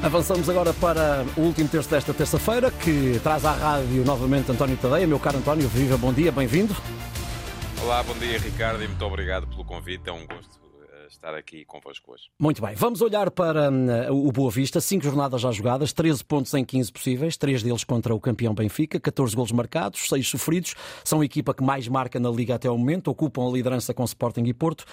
Avançamos agora para o último terço desta terça-feira, que traz à rádio novamente António Tadeia. Meu caro António, viva, bom dia, bem-vindo. Olá, bom dia Ricardo e muito obrigado pelo convite. É um gosto estar aqui convosco hoje. Muito bem, vamos olhar para uh, o Boa Vista. Cinco jornadas já jogadas, 13 pontos em 15 possíveis, três deles contra o campeão Benfica, 14 golos marcados, 6 sofridos. São a equipa que mais marca na Liga até ao momento, ocupam a liderança com Sporting e Porto.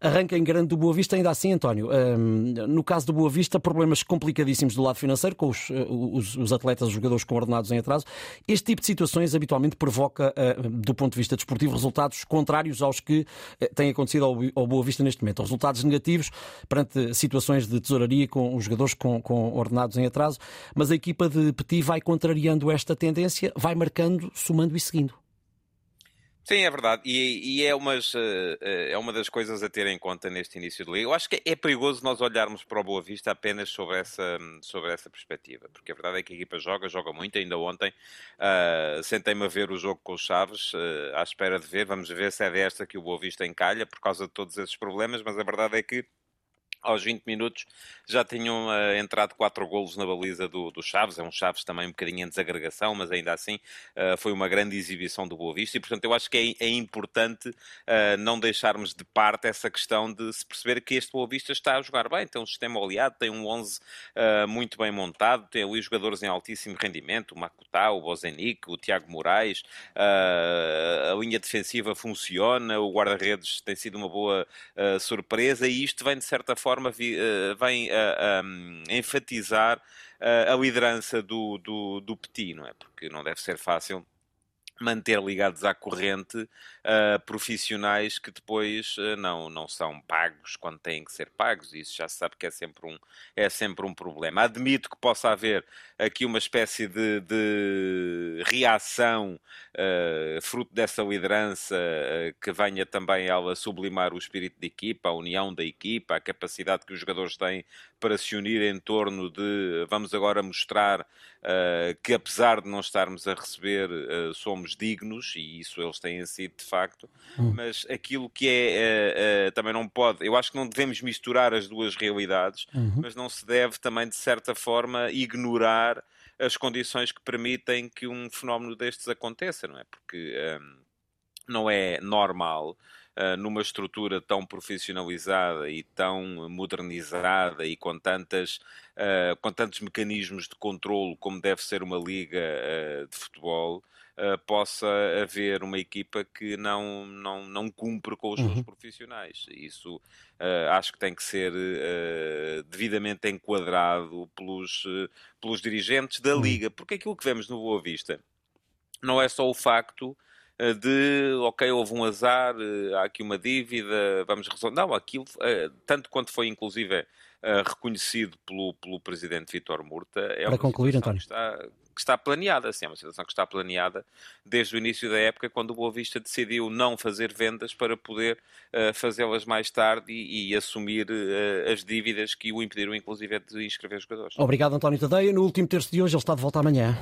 Arranca em grande do Boa Vista, ainda assim, António. Uh, no caso do Boa Vista, problemas complicadíssimos do lado financeiro, com os, uh, os, os, atletas, os jogadores com ordenados em atraso. Este tipo de situações habitualmente provoca, do ponto de vista desportivo, resultados contrários aos que têm acontecido ao Boa Vista neste momento. Resultados negativos perante situações de tesouraria com os jogadores com, com ordenados em atraso, mas a equipa de Petit vai contrariando esta tendência, vai marcando, somando e seguindo. Sim, é verdade. E, e, é, umas, eh, é uma das coisas a ter em conta neste início de liga. Eu acho que é perigoso nós olharmos para o Boa Vista apenas sobre essa, sobre essa perspectiva. Porque a verdade é que a equipa joga, joga muito. Ainda ontem uh, sentei-me a ver o jogo com os Chaves, uh, à espera de ver. Vamos ver se é desta que o Boa Vista encalha por causa de todos esses problemas. Mas a verdade é que aos 20 minutos já tinham uh, entrado quatro golos na baliza do, do, Chaves. É um Chaves também um bocadinho em desagregação, mas ainda assim uh, foi uma grande exibição do Boa Vista. E, portanto, eu acho que é, é importante uh, não deixarmos de parte essa questão de se perceber que este Boa Vista está a jogar bem. Tem um sistema oleado, tem um 11 muito bem montado, tem ali jogadores em altíssimo rendimento, o Makutá, o Bozenic, o Tiago Moraes, a linha defensiva funciona, o guarda-redes tem sido uma boa surpresa e isto vem, de certa forma, forma vi, uh, vem a, a enfatizar uh, a liderança do, do, do Petit, não é? Porque não deve ser fácil manter ligados à corrente uh, profissionais que depois uh, não, não são pagos quando têm que ser pagos. Isso já se sabe que é sempre um, é sempre um problema. Admito que possa haver aqui uma espécie de, de reação uh, fruto dessa liderança que venha também ela sublimar o espírito de equipa, a união da equipa, a capacidade que os jogadores têm para se unir em torno de vamos agora mostrar que apesar de não estarmos a receber, somos dignos, e isso eles têm sido de facto, hum. mas aquilo que é, uh, uh, também não pode, eu acho que não devemos misturar as duas realidades, uhum. mas não se deve também, de certa forma, ignorar as condições que permitem que um fenómeno destes aconteça, não é? Porque um, não é normal. Uh, numa estrutura tão profissionalizada e tão modernizada e com, tantas, uh, com tantos mecanismos de controlo como deve ser uma liga uh, de futebol, uh, possa haver uma equipa que não, não, não cumpre com os uhum. seus profissionais. Isso uh, acho que tem que ser uh, devidamente enquadrado pelos, pelos dirigentes da uhum. Liga, porque aquilo que vemos no Boa Vista não é só o facto de, ok, houve um azar, há aqui uma dívida, vamos resolver. Não, aquilo, tanto quanto foi inclusive reconhecido pelo, pelo presidente Vítor Murta, é Para concluir, António. Que está, que está planeada, assim, é uma situação que está planeada desde o início da época, quando o Boa Vista decidiu não fazer vendas para poder uh, fazê-las mais tarde e, e assumir uh, as dívidas que o impediram, inclusive, de inscrever jogadores. Obrigado, António Tadeia. No último terço de hoje, ele está de volta amanhã.